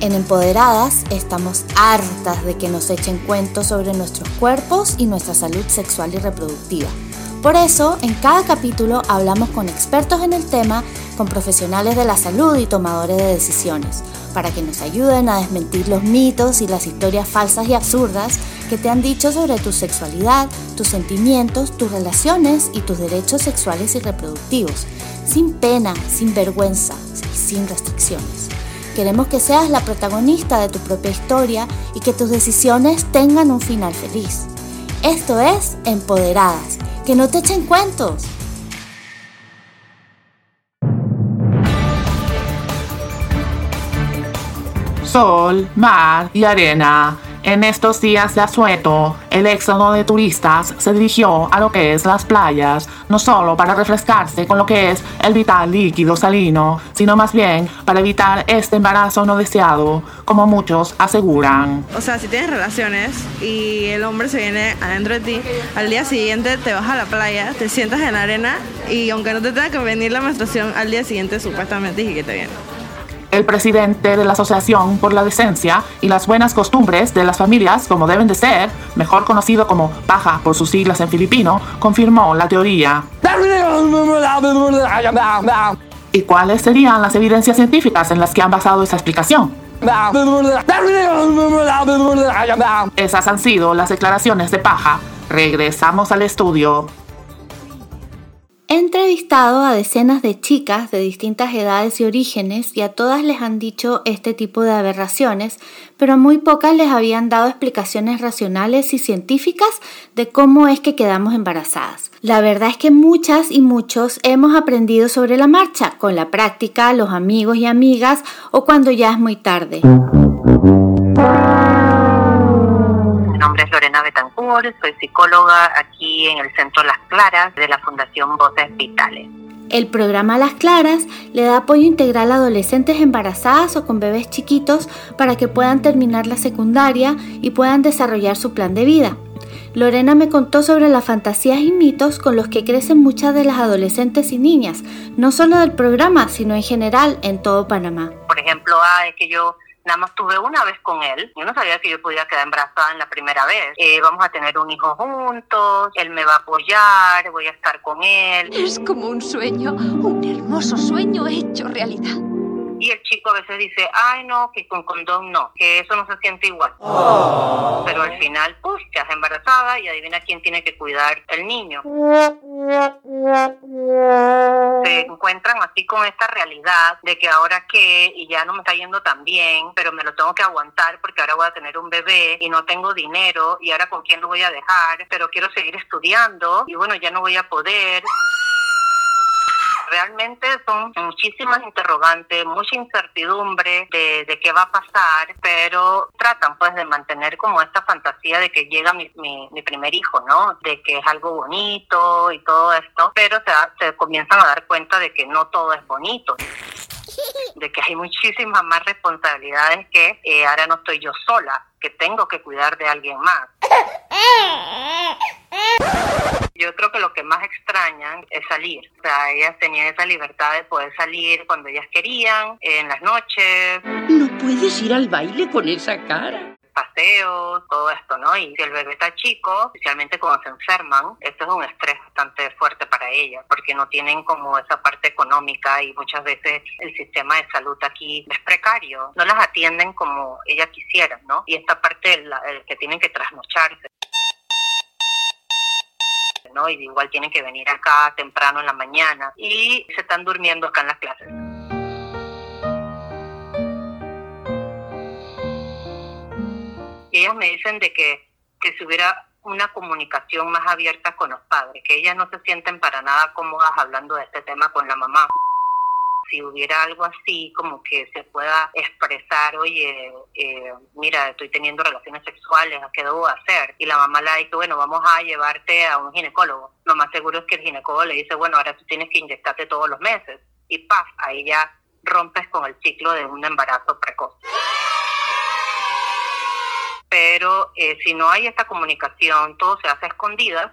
En Empoderadas estamos hartas de que nos echen cuentos sobre nuestros cuerpos y nuestra salud sexual y reproductiva. Por eso, en cada capítulo hablamos con expertos en el tema, con profesionales de la salud y tomadores de decisiones, para que nos ayuden a desmentir los mitos y las historias falsas y absurdas que te han dicho sobre tu sexualidad, tus sentimientos, tus relaciones y tus derechos sexuales y reproductivos, sin pena, sin vergüenza y sin restricciones. Queremos que seas la protagonista de tu propia historia y que tus decisiones tengan un final feliz. Esto es Empoderadas, que no te echen cuentos. Sol, mar y arena en estos días de asueto, el éxodo de turistas se dirigió a lo que es las playas, no solo para refrescarse con lo que es el vital líquido salino, sino más bien para evitar este embarazo no deseado, como muchos aseguran. O sea, si tienes relaciones y el hombre se viene adentro de ti, al día siguiente te vas a la playa, te sientas en la arena y aunque no te tenga que venir la menstruación, al día siguiente supuestamente y que te viene. El presidente de la Asociación por la Decencia y las Buenas Costumbres de las Familias como deben de ser, mejor conocido como PAJA por sus siglas en filipino, confirmó la teoría. ¿Y cuáles serían las evidencias científicas en las que han basado esa explicación? Esas han sido las declaraciones de Paja. Regresamos al estudio. He entrevistado a decenas de chicas de distintas edades y orígenes y a todas les han dicho este tipo de aberraciones, pero muy pocas les habían dado explicaciones racionales y científicas de cómo es que quedamos embarazadas. La verdad es que muchas y muchos hemos aprendido sobre la marcha, con la práctica, los amigos y amigas o cuando ya es muy tarde. Lorena Betancourt, soy psicóloga aquí en el Centro Las Claras de la Fundación Voces Vitales. El programa Las Claras le da apoyo integral a adolescentes embarazadas o con bebés chiquitos para que puedan terminar la secundaria y puedan desarrollar su plan de vida. Lorena me contó sobre las fantasías y mitos con los que crecen muchas de las adolescentes y niñas, no solo del programa, sino en general en todo Panamá. Por ejemplo, ah, es que yo Nada más tuve una vez con él. Yo no sabía que yo podía quedar embarazada en la primera vez. Eh, vamos a tener un hijo juntos, él me va a apoyar, voy a estar con él. Es como un sueño, un hermoso sueño hecho realidad. Y el chico a veces dice, ay no, que con condón no, que eso no se siente igual. Pero al final, pues, te has embarazada y adivina quién tiene que cuidar el niño. Se encuentran así con esta realidad de que ahora qué, y ya no me está yendo tan bien, pero me lo tengo que aguantar porque ahora voy a tener un bebé y no tengo dinero y ahora con quién lo voy a dejar, pero quiero seguir estudiando y bueno, ya no voy a poder realmente son muchísimas interrogantes, mucha incertidumbre de, de, qué va a pasar, pero tratan pues de mantener como esta fantasía de que llega mi, mi, mi primer hijo, ¿no? De que es algo bonito y todo esto, pero se, se comienzan a dar cuenta de que no todo es bonito de que hay muchísimas más responsabilidades que eh, ahora no estoy yo sola, que tengo que cuidar de alguien más. Yo creo que lo que más extrañan es salir. O sea, ellas tenían esa libertad de poder salir cuando ellas querían, en las noches. No puedes ir al baile con esa cara paseos, todo esto, ¿no? Y si el bebé está chico, especialmente cuando se enferman, esto es un estrés bastante fuerte para ellas, porque no tienen como esa parte económica y muchas veces el sistema de salud aquí es precario, no las atienden como ellas quisieran, ¿no? Y esta parte la, el que tienen que trasnocharse. Y igual tienen que venir acá temprano en la mañana y se están durmiendo acá en las clases. Y ellos me dicen de que, que si hubiera una comunicación más abierta con los padres, que ellas no se sienten para nada cómodas hablando de este tema con la mamá. Si hubiera algo así, como que se pueda expresar, oye, eh, mira, estoy teniendo relaciones sexuales, ¿qué debo hacer? Y la mamá le dice, bueno, vamos a llevarte a un ginecólogo. Lo más seguro es que el ginecólogo le dice, bueno, ahora tú tienes que inyectarte todos los meses. Y paz, ahí ya rompes con el ciclo de un embarazo precoz pero eh, si no hay esta comunicación, todo se hace escondida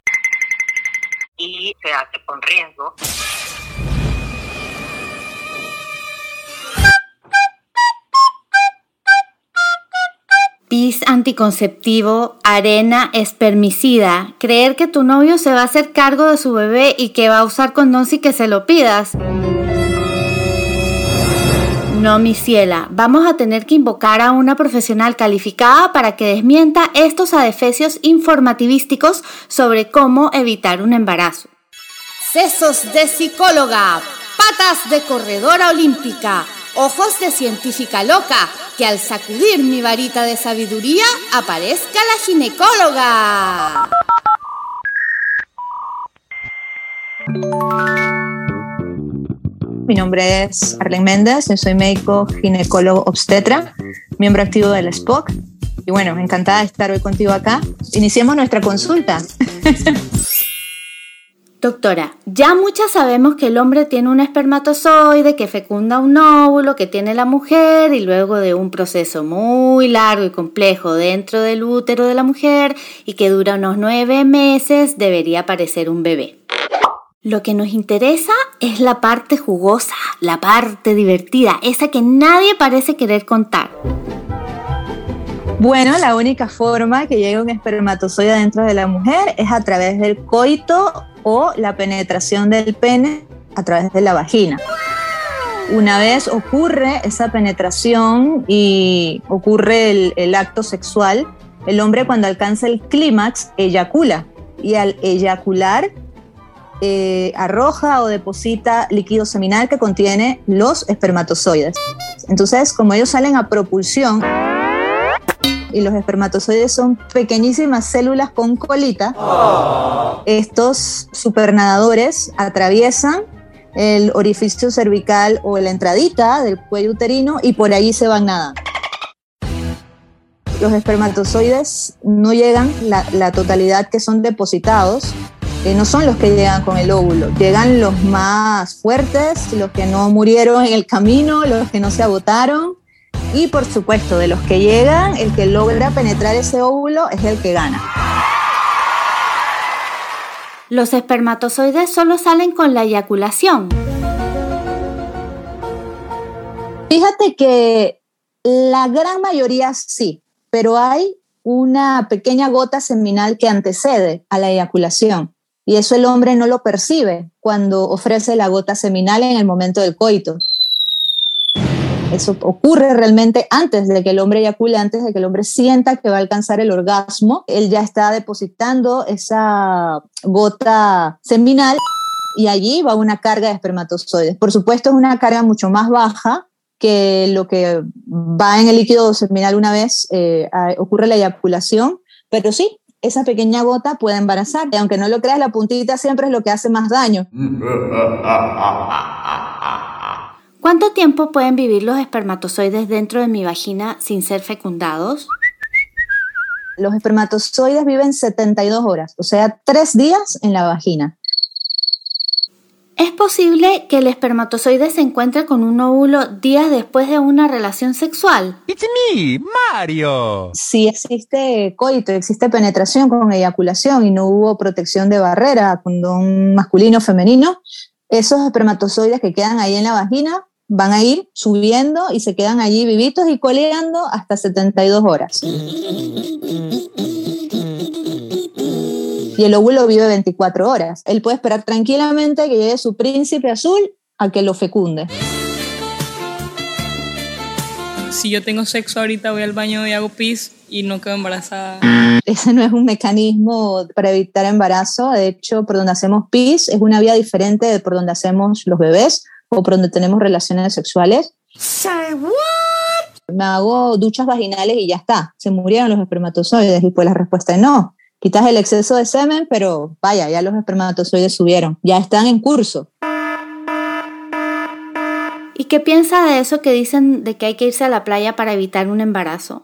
y se hace con riesgo. Pis anticonceptivo, arena espermicida, creer que tu novio se va a hacer cargo de su bebé y que va a usar condón si que se lo pidas. No, mi ciela, vamos a tener que invocar a una profesional calificada para que desmienta estos adefesios informativísticos sobre cómo evitar un embarazo. Sesos de psicóloga, patas de corredora olímpica, ojos de científica loca, que al sacudir mi varita de sabiduría aparezca la ginecóloga. Mi nombre es Arlen Méndez, yo soy médico ginecólogo obstetra, miembro activo del SPOC. Y bueno, encantada de estar hoy contigo acá. Iniciemos nuestra consulta. Doctora, ya muchas sabemos que el hombre tiene un espermatozoide que fecunda un óvulo que tiene la mujer y luego de un proceso muy largo y complejo dentro del útero de la mujer y que dura unos nueve meses debería aparecer un bebé. Lo que nos interesa es la parte jugosa, la parte divertida, esa que nadie parece querer contar. Bueno, la única forma que llegue un espermatozoide dentro de la mujer es a través del coito o la penetración del pene a través de la vagina. Una vez ocurre esa penetración y ocurre el, acto sexual, el hombre cuando alcanza el clímax eyacula y al eyacular eh, arroja o deposita líquido seminal que contiene los espermatozoides. Entonces, como ellos salen a propulsión y los espermatozoides son pequeñísimas células con colita, estos supernadadores atraviesan el orificio cervical o la entradita del cuello uterino y por ahí se van nadando. Los espermatozoides no llegan la, totalidad que son depositados no son los que llegan con el óvulo, llegan los más fuertes, los que no murieron en el camino, los que no se agotaron. Y por supuesto, de los que llegan, el que logra penetrar ese óvulo es el que gana. Los espermatozoides solo salen con la eyaculación. Fíjate que la gran mayoría sí, pero hay una pequeña gota seminal que antecede a la eyaculación. Y eso el hombre no lo percibe cuando ofrece la gota seminal en el momento del coito. Eso ocurre realmente antes de que el hombre eyacule, antes de que el hombre sienta que va a alcanzar el orgasmo. Él ya está depositando esa gota seminal y allí va una carga de espermatozoides. Por supuesto, es una carga mucho más baja que lo que va en el líquido seminal una vez eh, ocurre la eyaculación, pero sí, esa pequeña gota puede embarazar. Y aunque no lo creas, la puntita siempre es lo que hace más daño. ¿Cuánto tiempo pueden vivir los espermatozoides dentro de mi vagina sin ser fecundados? Los espermatozoides viven 72 horas, o sea, tres días en la vagina. ¿Es posible que el espermatozoide se encuentre con un óvulo días después de una relación sexual? It's me, Mario. Si existe coito, existe penetración con eyaculación y no hubo protección de barrera con un masculino o femenino, esos espermatozoides que quedan ahí en la vagina van a ir subiendo y se quedan allí vivitos y coleando hasta 72 horas y el óvulo vive 24 horas. Él puede esperar tranquilamente que llegue su príncipe azul a que lo fecunde. Si yo tengo sexo ahorita, voy al baño y hago pis y no quedo embarazada. Ese no es un mecanismo para evitar embarazo. De hecho, por donde hacemos pis es una vía diferente de por donde hacemos los bebés o por donde tenemos relaciones sexuales. Me hago duchas vaginales y ya está. Se murieron los espermatozoides y pues la respuesta es no quitas el exceso de semen, pero vaya, ya los espermatozoides subieron, ya están en curso. ¿Y qué piensa de eso que dicen de que hay que irse a la playa para evitar un embarazo?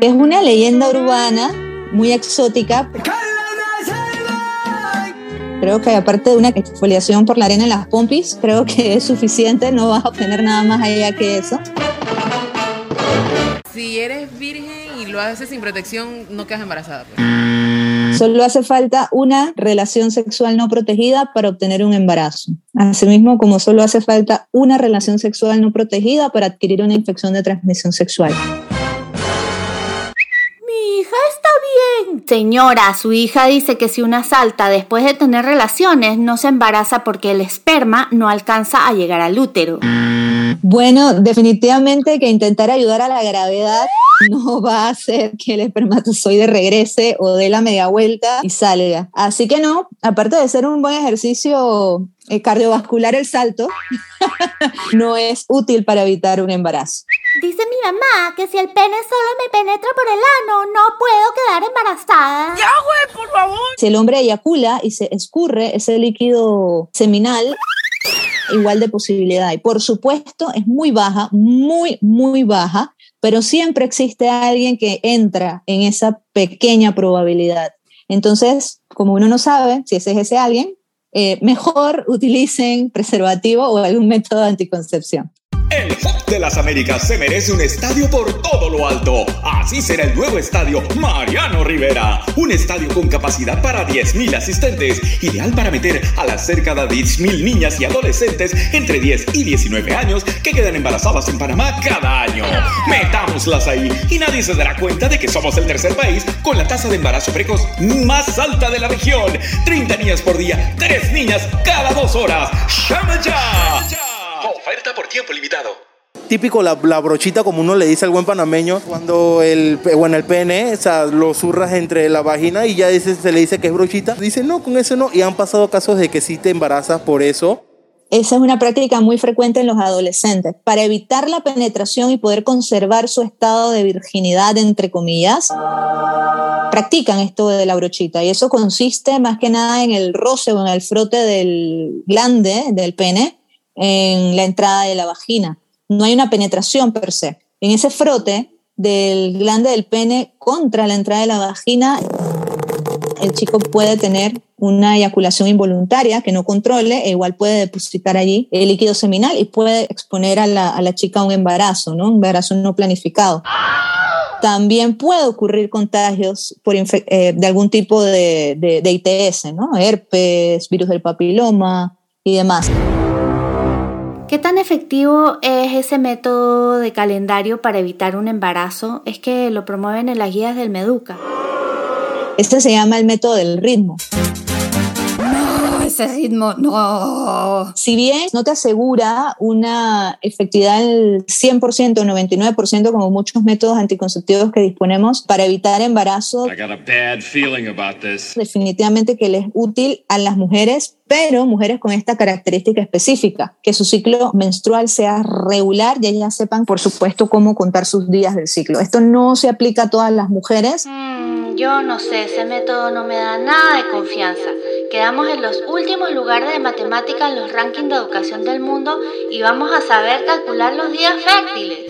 Es una leyenda urbana muy exótica. Creo que aparte de una exfoliación por la arena en las pompis, creo que es suficiente, no vas a obtener nada más allá que eso. Si eres virgen y lo haces sin protección, no quedas embarazada. Pues. Solo hace falta una relación sexual no protegida para obtener un embarazo. Asimismo, como solo hace falta una relación sexual no protegida para adquirir una infección de transmisión sexual. Hija está bien. Señora, su hija dice que si una salta después de tener relaciones no se embaraza porque el esperma no alcanza a llegar al útero. Bueno, definitivamente que intentar ayudar a la gravedad no va a hacer que el espermatozoide regrese o dé la media vuelta y salga. Así que no, aparte de ser un buen ejercicio eh, cardiovascular el salto, no es útil para evitar un embarazo. Dice mi mamá que si el pene solo me penetra por el ano, no puedo quedar embarazada. ¡Ya, güey, por favor! Si el hombre eyacula y se escurre ese líquido seminal, igual de posibilidad. Y por supuesto es muy baja, muy, muy baja, pero siempre existe alguien que entra en esa pequeña probabilidad. Entonces, como uno no sabe si ese es ese alguien, eh, mejor utilicen preservativo o algún método de anticoncepción. El Hop de las Américas se merece un estadio por todo lo alto. Así será el nuevo estadio Mariano Rivera. Un estadio con capacidad para 10.000 asistentes. Ideal para meter a las cerca de 10.000 niñas y adolescentes entre 10 y 19 años que quedan embarazadas en Panamá cada año. Metámoslas ahí y nadie se dará cuenta de que somos el tercer país con la tasa de embarazo precoz más alta de la región. 30 niñas por día, 3 niñas cada 2 horas. ¡Llama ya! Oferta por tiempo limitado. Típico la, la brochita, como uno le dice al buen panameño, cuando el, pe- bueno, el pene, o sea, lo zurras entre la vagina y ya dice, se le dice que es brochita. Dice, no, con eso no. Y han pasado casos de que sí te embarazas por eso. Esa es una práctica muy frecuente en los adolescentes. Para evitar la penetración y poder conservar su estado de virginidad, entre comillas, practican esto de la brochita. Y eso consiste más que nada en el roce o en el frote del glande del pene en la entrada de la vagina. No hay una penetración per se. En ese frote del glande del pene contra la entrada de la vagina, el chico puede tener una eyaculación involuntaria que no controle e igual puede depositar allí el líquido seminal y puede exponer a la, a la chica a un embarazo, ¿no? Un embarazo no planificado. También puede ocurrir contagios por eh, de algún tipo de, de- de ITS, ¿no? Herpes, virus del papiloma y demás. ¿Qué tan efectivo es ese método de calendario para evitar un embarazo? Es que lo promueven en las guías del Meduca. Este se llama el método del ritmo. No, ese ritmo, no. Si bien no te asegura una efectividad del 100% o 99% como muchos métodos anticonceptivos que disponemos para evitar embarazo, I got a bad feeling about this. definitivamente que le es útil a las mujeres, pero mujeres con esta característica específica, que su ciclo menstrual sea regular y ellas sepan, por supuesto, cómo contar sus días del ciclo. Esto no se aplica a todas las mujeres. Mm, yo no sé, ese método no me da nada de confianza. Quedamos en los últimos lugares de matemática en los rankings de educación del mundo y vamos a saber calcular los días fértiles.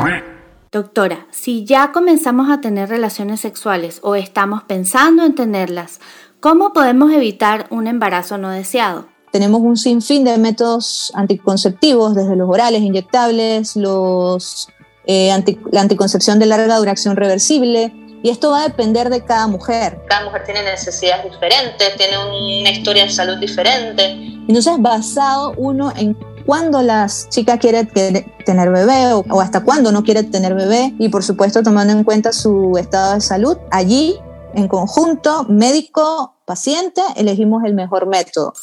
Doctora, si ya comenzamos a tener relaciones sexuales o estamos pensando en tenerlas, ¿cómo podemos evitar un embarazo no deseado? Tenemos un sinfín de métodos anticonceptivos, desde los orales, inyectables, los, eh, anti- la anticoncepción de larga duración reversible, y esto va a depender de cada mujer. Cada mujer tiene necesidades diferentes, tiene una historia de salud diferente. Entonces, basado uno en cuándo las chicas quieren te- tener bebé o, o hasta cuándo no quiere tener bebé, y por supuesto tomando en cuenta su estado de salud, allí, en conjunto, médico, paciente, elegimos el mejor método.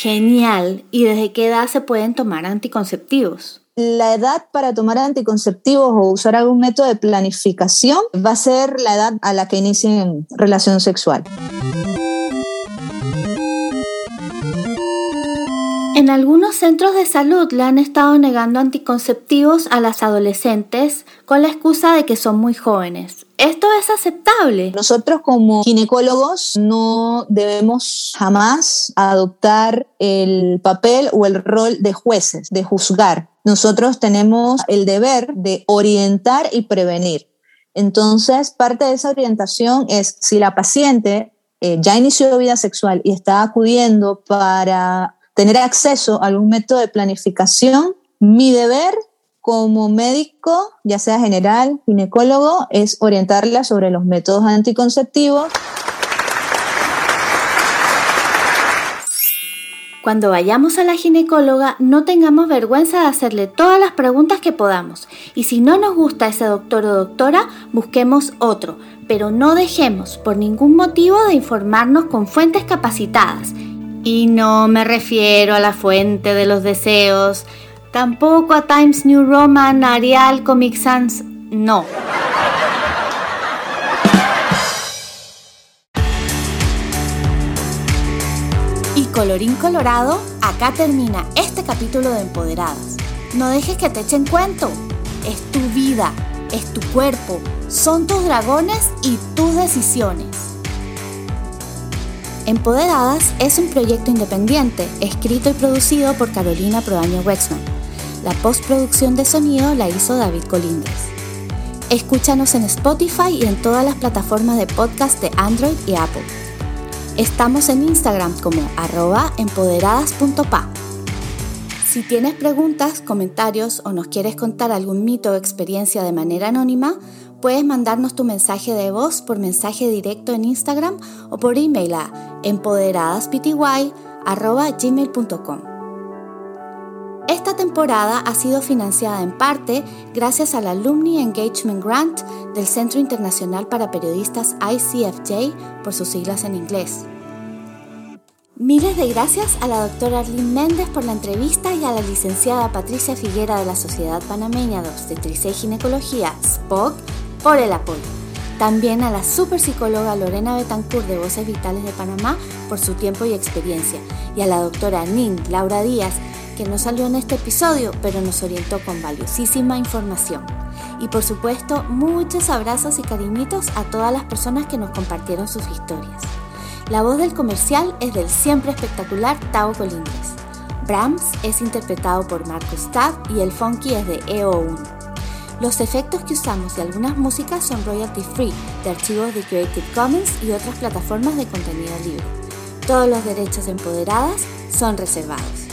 Genial. ¿Y desde qué edad se pueden tomar anticonceptivos? La edad para tomar anticonceptivos o usar algún método de planificación va a ser la edad a la que inicien relación sexual. En algunos centros de salud le han estado negando anticonceptivos a las adolescentes con la excusa de que son muy jóvenes. ¿Esto es aceptable? Nosotros como ginecólogos no debemos jamás adoptar el papel o el rol de jueces, de juzgar. Nosotros tenemos el deber de orientar y prevenir. Entonces, parte de esa orientación es si la paciente eh, ya inició vida sexual y está acudiendo para tener acceso a algún método de planificación, mi deber como médico, ya sea general, ginecólogo, es orientarla sobre los métodos anticonceptivos. Cuando vayamos a la ginecóloga, no tengamos vergüenza de hacerle todas las preguntas que podamos. Y si no nos gusta ese doctor o doctora, busquemos otro. Pero no dejemos por ningún motivo de informarnos con fuentes capacitadas. Y no me refiero a la fuente de los deseos, tampoco a Times New Roman, Arial, Comic Sans, no. Y colorín colorado, acá termina este capítulo de Empoderadas. No dejes que te echen cuento. Es tu vida, es tu cuerpo, son tus dragones y tus decisiones. Empoderadas es un proyecto independiente, escrito y producido por Carolina Proaño Wexman. La postproducción de sonido la hizo David Colindres. Escúchanos en Spotify y en todas las plataformas de podcast de Android y Apple. Estamos en Instagram como arroba empoderadas.pa. Si tienes preguntas, comentarios o nos quieres contar algún mito o experiencia de manera anónima, puedes mandarnos tu mensaje de voz por mensaje directo en Instagram o por email a empoderadaspty.gmail.com. Esta temporada ha sido financiada en parte gracias al Alumni Engagement Grant del Centro Internacional para Periodistas ICFJ por sus siglas en inglés. Miles de gracias a la doctora Arlene Méndez por la entrevista y a la licenciada Patricia Figuera de la Sociedad Panameña de Obstetricia y Ginecología, SPOC, por el apoyo. También a la super psicóloga Lorena Betancourt de Voces Vitales de Panamá por su tiempo y experiencia. Y a la doctora Nin Laura Díaz que no salió en este episodio, pero nos orientó con valiosísima información. Y por supuesto, muchos abrazos y cariñitos a todas las personas que nos compartieron sus historias. La voz del comercial es del siempre espectacular Tao Colindres. Brahms es interpretado por Marcus Tabb y el funky es de EO1. Los efectos que usamos y algunas músicas son royalty free de archivos de Creative Commons y otras plataformas de contenido libre. Todos los derechos empoderadas son reservados.